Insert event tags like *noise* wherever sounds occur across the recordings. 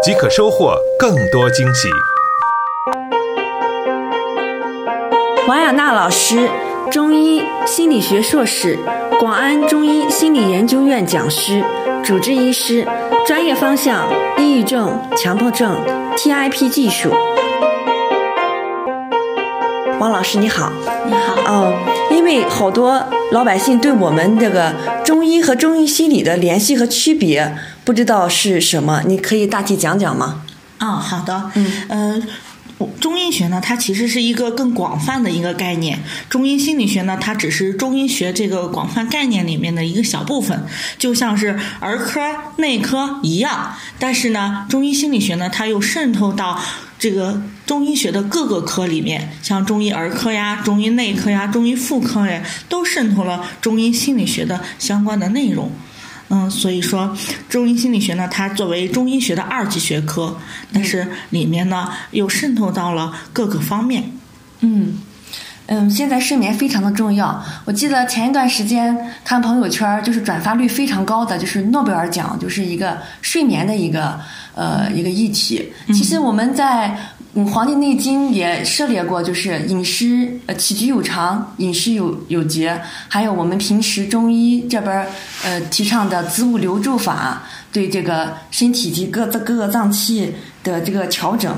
即可收获更多惊喜。王亚娜老师，中医心理学硕士，广安中医心理研究院讲师，主治医师，专业方向抑郁症、强迫症、TIP 技术。王老师你好，你好。哦，因为好多老百姓对我们这个中医和中医心理的联系和区别不知道是什么，你可以大体讲讲吗？哦，好的。嗯呃，中医学呢，它其实是一个更广泛的一个概念。中医心理学呢，它只是中医学这个广泛概念里面的一个小部分，就像是儿科、内科一样。但是呢，中医心理学呢，它又渗透到这个中医学的各个科里面，像中医儿科呀、中医内科呀、中医妇科呀，都渗透了中医心理学的相关的内容。嗯，所以说中医心理学呢，它作为中医学的二级学科，但是里面呢又渗透到了各个方面。嗯嗯，现在睡眠非常的重要。我记得前一段时间看朋友圈，就是转发率非常高的，就是诺贝尔奖，就是一个睡眠的一个呃一个议题。其实我们在嗯《黄帝内经》也涉猎过，就是饮食呃起居有常，饮食有有节，还有我们平时中医这边呃提倡的子午流注法，对这个身体及各各个脏器的这个调整。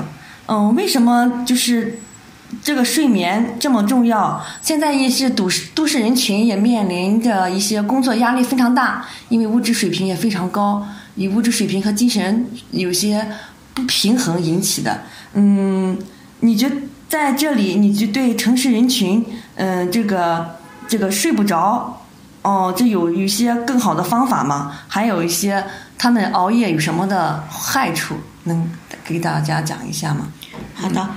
嗯，为什么就是？这个睡眠这么重要，现在也是都市都市人群也面临着一些工作压力非常大，因为物质水平也非常高，以物质水平和精神有些不平衡引起的。嗯，你觉在这里，你就对城市人群，嗯，这个这个睡不着，哦，这有一些更好的方法吗？还有一些他们熬夜有什么的害处，能给大家讲一下吗？好的，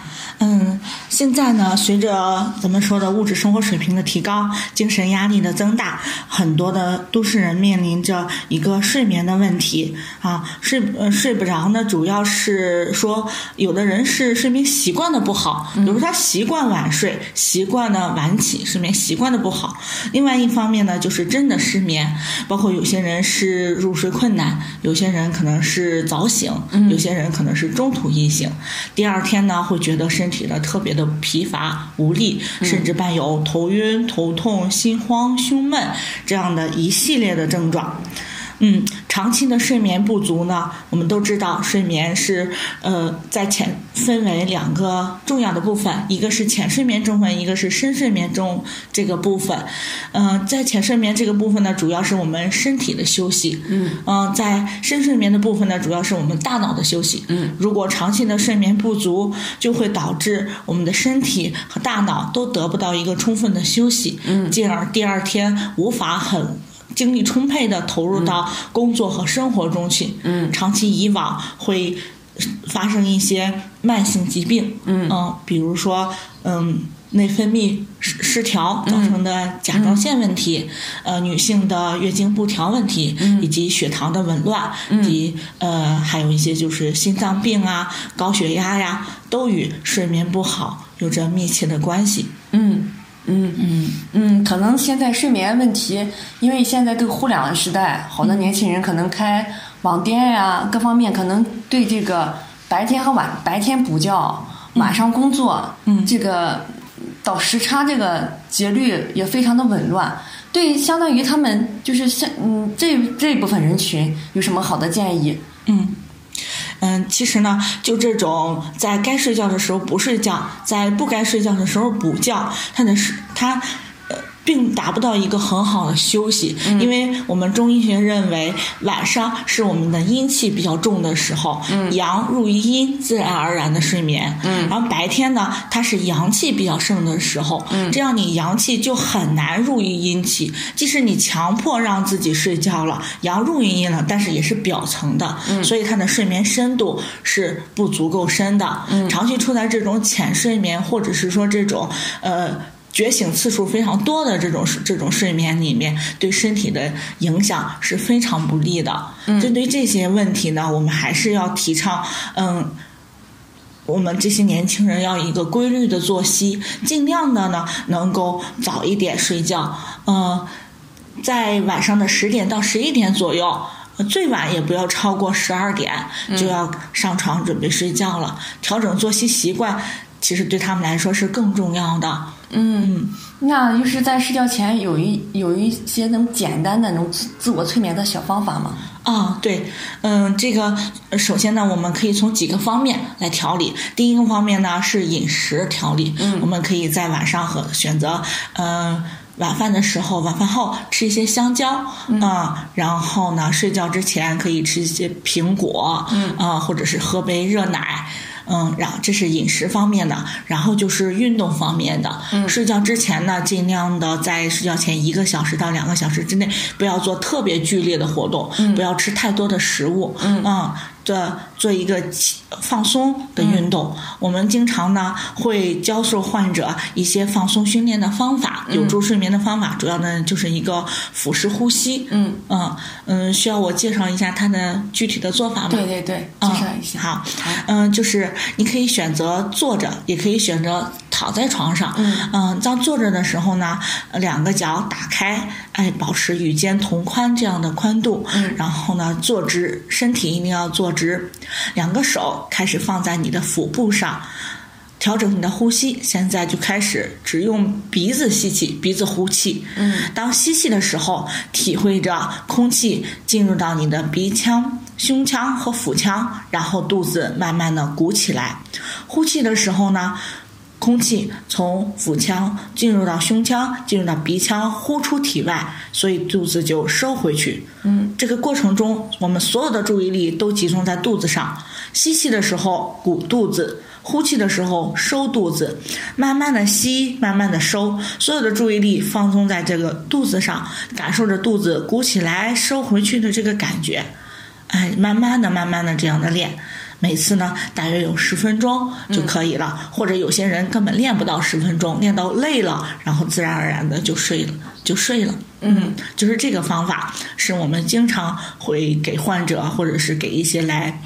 现在呢，随着咱们说的物质生活水平的提高，精神压力的增大，很多的都市人面临着一个睡眠的问题啊，睡呃睡不着呢，主要是说有的人是睡眠习惯的不好，比如他习惯晚睡，习惯呢晚起，睡眠习惯的不好。另外一方面呢，就是真的失眠，包括有些人是入睡困难，有些人可能是早醒，有些人可能是中途一醒，第二天呢会觉得身身体呢特别的疲乏无力，甚至伴有头晕、头痛、心慌、胸闷这样的一系列的症状。嗯，长期的睡眠不足呢，我们都知道，睡眠是呃在浅分为两个重要的部分，一个是浅睡眠中分，一个是深睡眠中这个部分。嗯、在浅睡眠这个部分呢，主要是我们身体的休息。嗯在深睡眠的部分呢，主要是我们大脑的休息。嗯，如果长期的睡眠不足，就会导致我们的身体和大脑都得不到一个充分的休息，嗯进而第二天无法很。精力充沛的投入到工作和生活中去，嗯。长期以往会发生一些慢性疾病，嗯。比如说嗯内分泌失失调造成的甲状腺问题，呃女性的月经不调问题，以及血糖的紊乱，以及呃还有一些就是心脏病啊、高血压呀，都与睡眠不好有着密切的关系。嗯嗯嗯嗯，可能现在睡眠问题，因为现在这个互联网时代，好多年轻人可能开网店呀、各方面可能对这个白天和晚白天补觉，晚上工作，嗯这个倒时差这个节律也非常的紊乱。对，相当于他们就是像嗯这这一部分人群有什么好的建议？嗯。嗯，其实呢，就这种在该睡觉的时候不睡觉，在不该睡觉的时候补觉，它的是它，呃，并达不到一个很好的休息，因为我们中医学认为晚上是我们的阴气比较重的时候，阳入于阴，自然而然的睡眠。然后白天呢，它是阳气比较盛的时候，这样你阳气就很难入于阴气。即使你强迫让自己睡觉了，阳入于阴了，但是也是表层的，所以它的睡眠深度是不足够深的。长期处在这种浅睡眠，或者是说这种呃。觉醒次数非常多的这种这种睡眠里面，对身体的影响是非常不利的。针对这些问题呢，我们还是要提倡，嗯，我们这些年轻人要一个规律的作息，尽量的呢能够早一点睡觉。嗯，在晚上的十点到十一点左右，最晚也不要超过十二点就要上床准备睡觉了。调整作息习惯，其实对他们来说是更重要的。嗯，那就是在睡觉前有一有一些那种简单的那种自自我催眠的小方法吗？啊，对，嗯，这个首先呢，我们可以从几个方面来调理。第一个方面呢是饮食调理，嗯，我们可以在晚上和选择，嗯，晚饭的时候，晚饭后吃一些香蕉，嗯，然后呢，睡觉之前可以吃一些苹果，嗯，啊，或者是喝杯热奶。嗯，然后这是饮食方面的，然后就是运动方面的。嗯，睡觉之前呢，尽量的在睡觉前一个小时到两个小时之内，不要做特别剧烈的活动，不要吃太多的食物。嗯。的做一个放松的运动，我们经常呢会教授患者一些放松训练的方法，有助睡眠的方法，主要呢就是一个腹式呼吸。嗯。嗯嗯，需要我介绍一下它的具体的做法吗？对对对，介绍一下。好，嗯，就是你可以选择坐着，也可以选择。躺在床上，嗯，当坐着的时候呢，两个脚打开，哎，保持与肩同宽这样的宽度，然后呢，坐直，身体一定要坐直，两个手开始放在你的腹部上，调整你的呼吸，现在就开始只用鼻子吸气，鼻子呼气，嗯，当吸气的时候，体会着空气进入到你的鼻腔、胸腔和腹腔，然后肚子慢慢的鼓起来，呼气的时候呢。空气从腹腔进入到胸腔，进入到鼻腔，呼出体外，所以肚子就收回去。嗯，这个过程中，我们所有的注意力都集中在肚子上。吸气的时候鼓肚子，呼气的时候收肚子，慢慢的吸，慢慢的收，所有的注意力放松在这个肚子上，感受着肚子鼓起来、收回去的这个感觉。哎，慢慢的、慢慢的这样的练。每次呢，大约有十分钟就可以了，或者有些人根本练不到十分钟，练到累了，然后自然而然的就睡了，就睡了。嗯，就是这个方法是我们经常会给患者，或者是给一些来。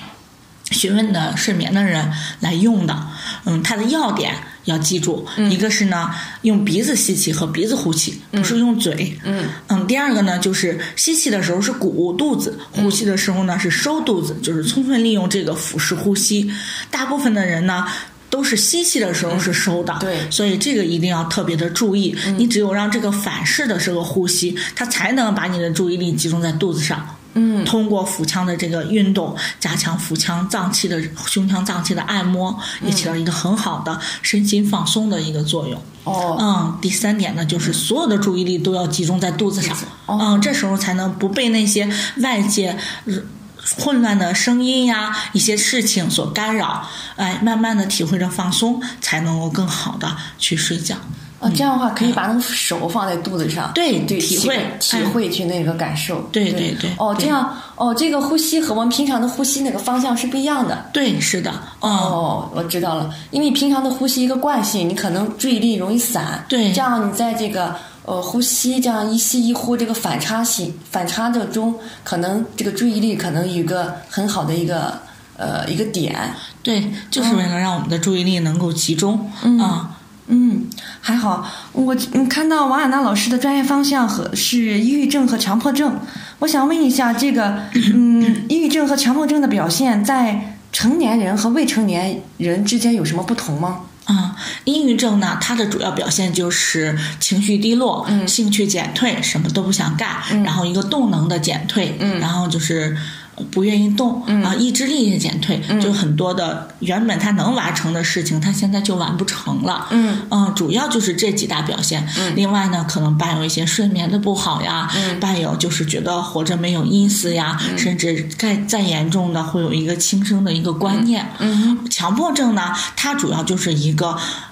询问的睡眠的人来用的，嗯，它的要点要记住，一个是呢用鼻子吸气和鼻子呼气，不是用嘴，嗯嗯，第二个呢就是吸气的时候是鼓肚子，呼气的时候呢是收肚子，就是充分利用这个腹式呼吸。大部分的人呢都是吸气的时候是收的，对，所以这个一定要特别的注意。你只有让这个反式的这个呼吸，它才能把你的注意力集中在肚子上。嗯，通过腹腔的这个运动，加强腹腔脏器的胸腔脏器的按摩，也起到一个很好的身心放松的一个作用。哦，嗯，第三点呢，就是所有的注意力都要集中在肚子上。嗯，这时候才能不被那些外界混乱的声音呀、一些事情所干扰。哎，慢慢的体会着放松，才能够更好的去睡觉。哦，这样的话可以把那个手放在肚子上，对对，体会体会去那个感受，对对对。哦，这样哦，这个呼吸和我们平常的呼吸那个方向是不一样的。对，是的。哦，我知道了，因为平常的呼吸一个惯性，你可能注意力容易散。对。这样你在这个呃呼吸这样一吸一呼这个反差性反差的中，可能这个注意力可能有一个很好的一个呃一个点。对，就是为了让我们的注意力能够集中啊。嗯，还好，我嗯看到王亚娜老师的专业方向和是抑郁症和强迫症，我想问一下，这个嗯，抑郁症和强迫症的表现在成年人和未成年人之间有什么不同吗？啊，抑郁症呢，它的主要表现就是情绪低落，嗯兴趣减退，什么都不想干，嗯然后一个动能的减退，嗯然后就是。不愿意动，啊，意志力也减退，就很多的原本他能完成的事情，他现在就完不成了。嗯嗯，主要就是这几大表现。嗯另外呢，可能伴有一些睡眠的不好呀，嗯伴有就是觉得活着没有意思呀，甚至再再严重的会有一个轻生的一个观念。嗯强迫症呢，它主要就是一个呃。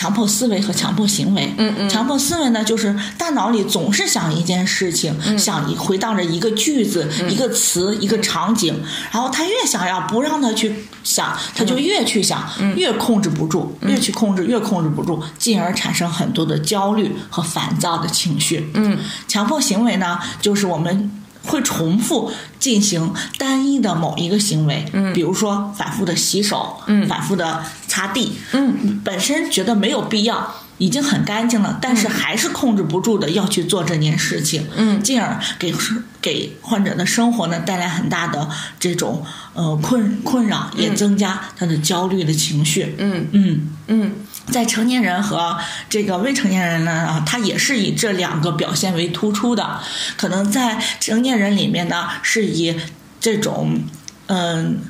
强迫思维和强迫行为，嗯嗯。强迫思维呢，就是大脑里总是想一件事情，嗯。想一回荡着一个句子、一个词、一个场景，然后他越想要不让他去想，他就越去想，嗯。越控制不住，越去控制，越控制不住，进而产生很多的焦虑和烦躁的情绪。嗯。强迫行为呢，就是我们会重复进行单一的某一个行为，嗯，比如说反复的洗手，嗯。反复的擦地，嗯。本身觉得没有必要。已经很干净了，但是还是控制不住的要去做这件事情，嗯。进而给给患者的生活呢带来很大的这种呃困困扰，也增加他的焦虑的情绪。嗯。嗯，嗯在成年人和这个未成年人呢，啊，他也是以这两个表现为突出的。可能在成年人里面呢，是以这种嗯。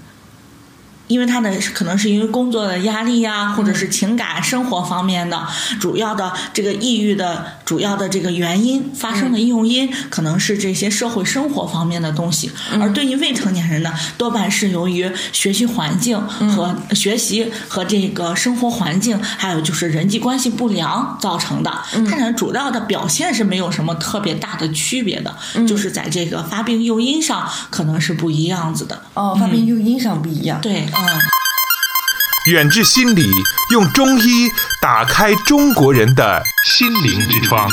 因为他的可能是因为工作的压力呀，或者是情感生活方面的主要的这个抑郁的主要的这个原因发生的诱因，可能是这些社会生活方面的东西。而对于未成年人呢，多半是由于学习环境和学习和这个生活环境，还有就是人际关系不良造成的。它俩主要的表现是没有什么特别大的区别的，就是在这个发病诱因上可能是不一样子的。哦，发病诱因上不一样。对，嗯。远志心理用中医打开中国人的心灵之窗。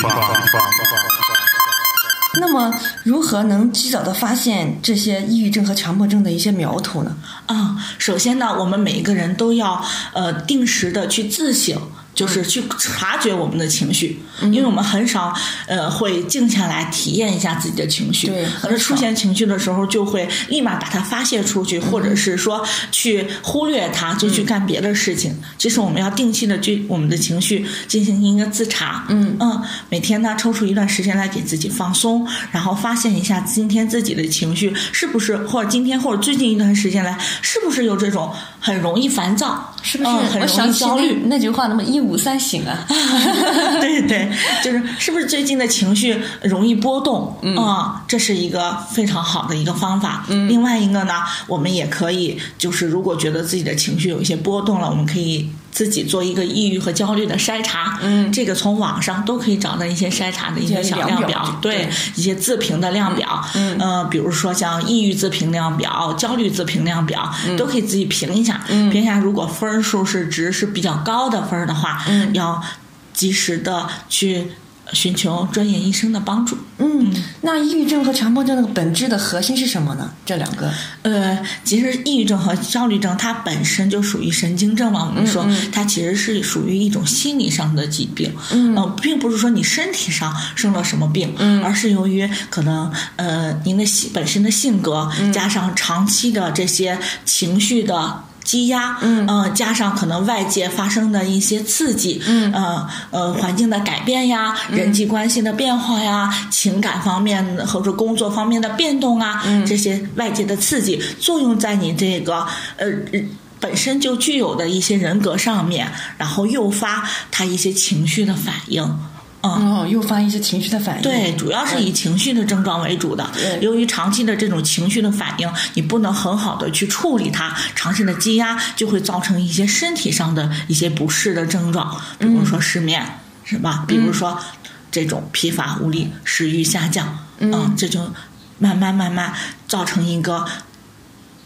那么，如何能及早的发现这些抑郁症和强迫症的一些苗头呢？啊，首先呢，我们每一个人都要呃定时的去自省。就是去察觉我们的情绪，因为我们很少呃会静下来体验一下自己的情绪。对可能出现情绪的时候，就会立马把它发泄出去，或者是说去忽略它，就去干别的事情。其实我们要定期的去我们的情绪进行一个自查。嗯嗯，每天呢抽出一段时间来给自己放松，然后发现一下今天自己的情绪是不是，或者今天或者最近一段时间来是不是有这种很容易烦躁，是不是？嗯、很容易焦虑？那那句话，那么一五三醒啊。*laughs* *laughs* 对对，就是是不是最近的情绪容易波动？嗯、啊，这是一个非常好的一个方法。嗯，另外一个呢，我们也可以就是如果觉得自己的情绪有一些波动了，我们可以。自己做一个抑郁和焦虑的筛查，嗯。这个从网上都可以找到一些筛查的一些小量表表，对对。一些自评的量表，嗯呃，比如说像抑郁自评量表、焦虑自评量表，都可以自己评一下，嗯。评一下如果分数是值是比较高的分的话，嗯。要及时的去寻求专业医生的帮助。嗯，那抑郁症和强迫症的本质的核心是什么呢？这两个，呃，其实抑郁症和焦虑症它本身就属于神经症嘛，我们说、嗯。它其实是属于一种心理上的疾病，嗯。呃并不是说你身体上生了什么病，嗯。而是由于可能呃您的性本身的性格、嗯。加上长期的这些情绪的。积压，嗯。呃，加上可能外界发生的一些刺激，嗯。呃呃，环境的改变呀，人际关系的变化呀，情感方面的或者工作方面的变动啊，嗯。这些外界的刺激作用在你这个呃。本身就具有的一些人格上面，然后诱发他一些情绪的反应，嗯，哦，诱发一些情绪的反应。对，主要是以情绪的症状为主的。由于长期的这种情绪的反应，你不能很好的去处理它，长期的积压就会造成一些身体上的一些不适的症状，比如说失眠，是吧？比如说这种疲乏无力、食欲下降，嗯这就慢慢慢慢造成一个。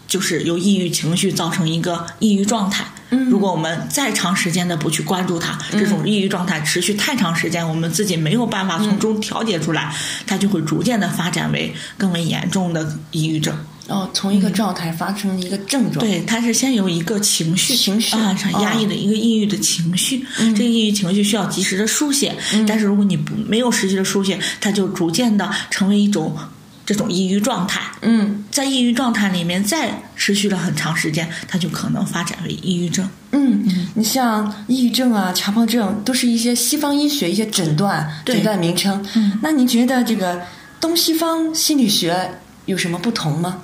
就是由抑郁情绪造成一个抑郁状态。嗯如果我们再长时间的不去关注它，这种抑郁状态持续太长时间，我们自己没有办法从中调节出来，它就会逐渐的发展为更为严重的抑郁症。哦，从一个状态发生一个症状。对，它是先有一个情绪，情绪啊，很压抑的一个抑郁的情绪。这个抑郁情绪需要及时的书写，但是如果你不没有实际的书写，它就逐渐的成为一种这种抑郁状态。嗯在抑郁状态里面再持续了很长时间，它就可能发展为抑郁症。嗯，你像抑郁症啊、强迫症，都是一些西方医学一些诊断诊断名称。嗯那您觉得这个东西方心理学有什么不同吗？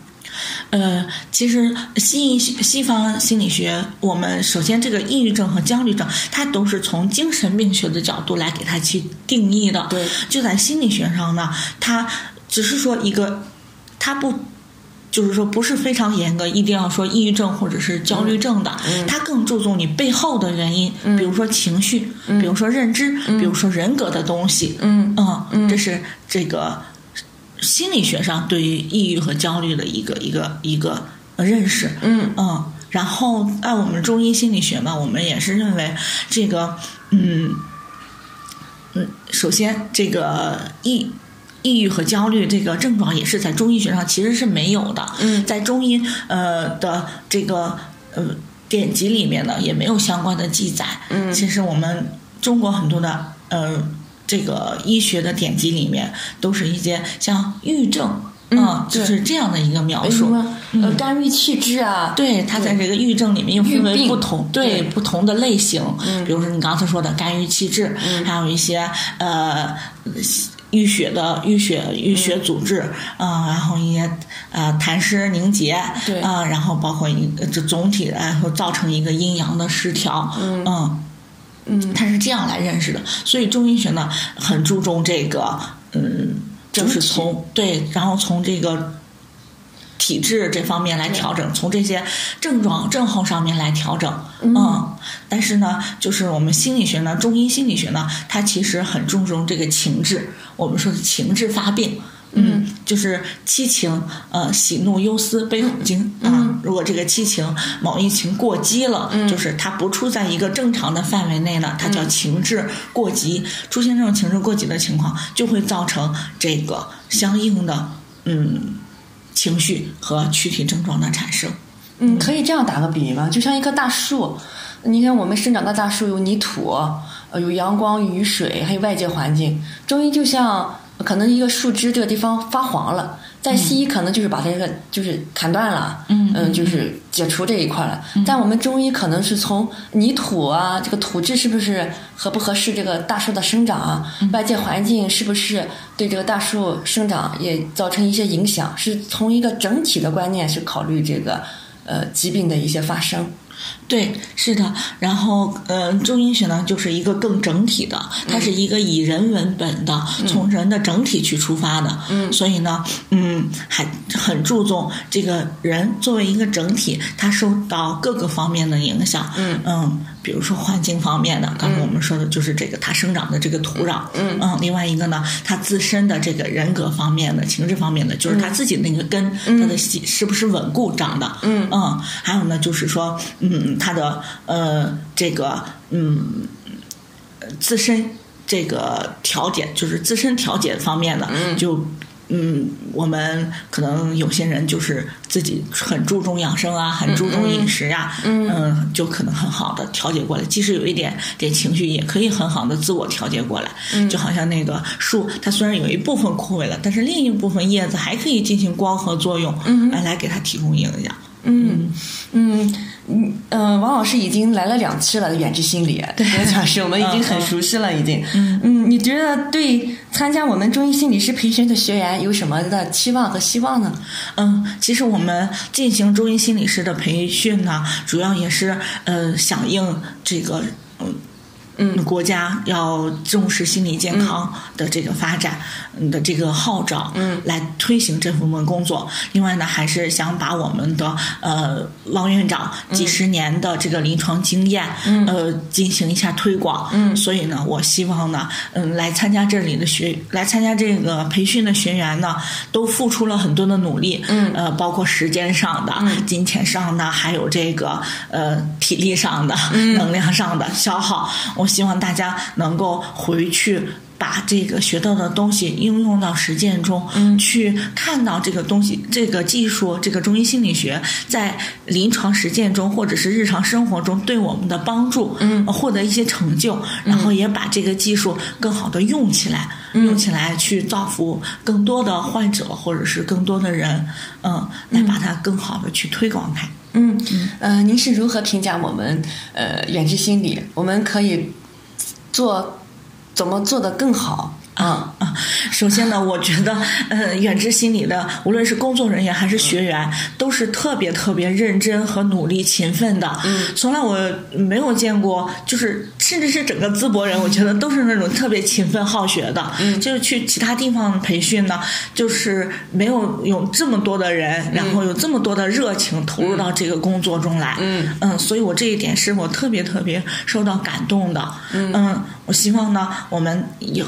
呃，其实西西方心理学，我们首先这个抑郁症和焦虑症，它都是从精神病学的角度来给它去定义的。对，就在心理学上呢，它只是说一个，他不。就是说，不是非常严格，一定要说抑郁症或者是焦虑症的，他更注重你背后的原因，比如说情绪，比如说认知，比如说人格的东西。嗯嗯，这是这个心理学上对于抑郁和焦虑的一个一个一个认识。嗯嗯，然后按我们中医心理学嘛，我们也是认为这个，嗯嗯，首先这个抑。抑郁和焦虑这个症状也是在中医学上其实是没有的，嗯，在中医呃的这个呃典籍里面呢也没有相关的记载，嗯，其实我们中国很多的呃这个医学的典籍里面都是一些像郁症，嗯，就是这样的一个描述，呃，肝郁气滞啊，对，它在这个郁症里面又分为不同对不同的类型，嗯，比如说你刚才说的肝郁气滞，嗯，还有一些呃。淤血的淤血淤血阻滞，啊，然后一些呃痰湿凝结，对，啊，然后包括一这总体然后造成一个阴阳的失调，嗯嗯，他是这样来认识的。所以中医学呢很注重这个，嗯，就是从对，然后从这个。体质这方面来调整，从这些症状症候上面来调整，嗯，但是呢，就是我们心理学呢，中医心理学呢，它其实很注重这个情志，我们说的情志发病，嗯，就是七情，呃，喜怒忧思悲恐惊啊，如果这个七情某一情过激了，就是它不处在一个正常的范围内呢，它叫情志过激，出现这种情志过激的情况，就会造成这个相应的，嗯。情绪和躯体症状的产生，嗯，可以这样打个比喻吗？就像一棵大树，你看我们生长的大树有泥土，呃，有阳光、雨水，还有外界环境。中医就像可能一个树枝这个地方发黄了。在西医可能就是把这个就是砍断了，嗯嗯，就是解除这一块了。但我们中医可能是从泥土啊，这个土质是不是合不合适这个大树的生长啊？外界环境是不是对这个大树生长也造成一些影响？是从一个整体的观念去考虑这个呃疾病的一些发生。对，是的。然后，呃，中医学呢，就是一个更整体的，它是一个以人为本的，从人的整体去出发的。嗯，所以呢，嗯，还很注重这个人作为一个整体，他受到各个方面的影响。嗯嗯，比如说环境方面的，刚才我们说的就是这个他生长的这个土壤。嗯嗯，另外一个呢，他自身的这个人格方面的、情志方面的，就是他自己那个根，他的系是不是稳固长的？嗯嗯，还有呢，就是说。嗯，他的呃，这个嗯，自身这个调节，就是自身调节方面的，就嗯，我们可能有些人就是自己很注重养生啊，很注重饮食呀，嗯，就可能很好的调节过来。即使有一点点情绪，也可以很好的自我调节过来。就好像那个树，它虽然有一部分枯萎了，但是另一部分叶子还可以进行光合作用，来来给它提供营养。嗯嗯嗯嗯，王老师已经来了两期了，远志心理，对，*laughs* 讲师我们已经很熟悉了，已经。嗯嗯，你觉得对参加我们中医心理师培训的学员有什么的期望和希望呢？嗯，其实我们进行中医心理师的培训呢，主要也是呃响应这个嗯。嗯，国家要重视心理健康的这个发展的这个号召，嗯，来推行这部分工作。另外呢，还是想把我们的呃王院长几十年的这个临床经验，嗯，呃进行一下推广。嗯，所以呢，我希望呢，嗯，来参加这里的学，来参加这个培训的学员呢，都付出了很多的努力。嗯，呃，包括时间上的、金钱上的，还有这个呃体力上的、能量上的消耗。我。希望大家能够回去把这个学到的东西应用到实践中，嗯，去看到这个东西、这个技术、这个中医心理学在临床实践中或者是日常生活中对我们的帮助，嗯，获得一些成就，然后也把这个技术更好的用起来，用起来去造福更多的患者或者是更多的人，嗯，来把它更好的去推广开。嗯嗯，呃，您是如何评价我们呃远志心理？我们可以做怎么做的更好？啊啊，首先呢，我觉得，呃，远志心理的无论是工作人员还是学员，都是特别特别认真和努力勤奋的。嗯，从来我没有见过，就是甚至是整个淄博人，我觉得都是那种特别勤奋好学的。嗯，就是去其他地方培训呢，就是没有有这么多的人，然后有这么多的热情投入到这个工作中来。嗯嗯，所以我这一点是我特别特别受到感动的。嗯，我希望呢，我们有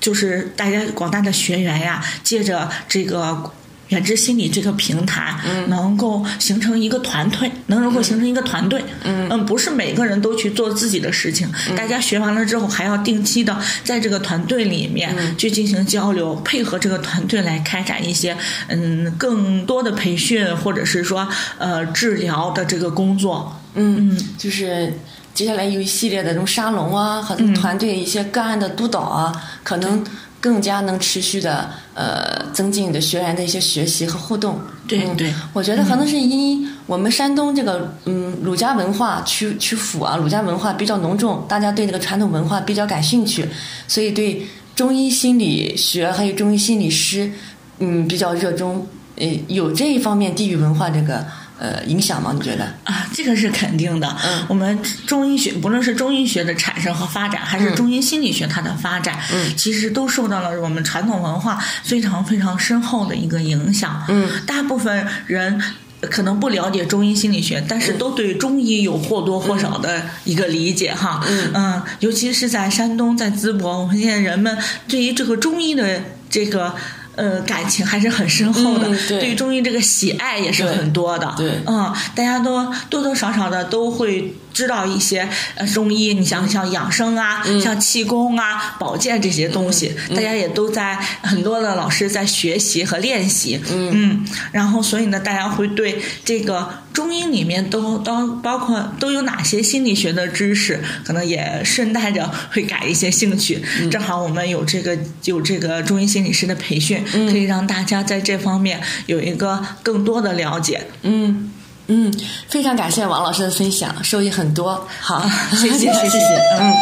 就是大家广大的学员呀，借着这个远知心理这个平台，嗯。能够形成一个团队，能够形成一个团队。嗯。不是每个人都去做自己的事情，大家学完了之后，还要定期的在这个团队里面嗯。去进行交流，配合这个团队来开展一些嗯更多的培训，或者是说呃治疗的这个工作。嗯，就是接下来有一系列的这种沙龙啊，和嗯。团队一些个案的督导啊，可能更加能持续的呃增进你的学员的一些学习和互动。嗯对对我觉得可能是因我们山东这个嗯儒家文化曲曲阜啊，儒家文化比较浓重，大家对这个传统文化比较感兴趣，所以对中医心理学还有中医心理师嗯比较热衷。呃，有这一方面地域文化这个呃影响吗？你觉得？啊，这个是肯定的。嗯我们中医学，不论是中医学的产生和发展，还是嗯中医心理学它的发展，嗯其实都受到了我们传统文化非常非常深厚的一个影响。嗯大部分人。可能不了解中医心理学，但是都对中医有或多或少的一个理解哈。嗯尤其是在山东，在淄博，我们现在人们对于这个中医的这个呃感情还是很深厚的，嗯对。对于中医这个喜爱也是很多的。对。嗯，大家都多多少少的都会知道一些呃中医，你像像养生啊，嗯像气功啊、保健这些东西，大家也都在很多的老师在学习和练习。嗯然后所以呢，大家会对这个中医里面都都包括都有哪些心理学的知识，可能也顺带着会感一些兴趣。嗯正好我们有这个有这个中医心理师的培训，嗯可以让大家在这方面有一个更多的了解。嗯嗯，非常感谢王老师的分享，受益很多。好，谢谢 *laughs* 谢谢嗯。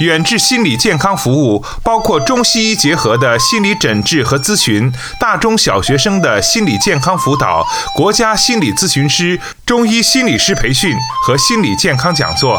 远志心理健康服务包括中西医结合的心理诊治和咨询，大中小学生的心理健康辅导，国家心理咨询师、中医心理师培训和心理健康讲座。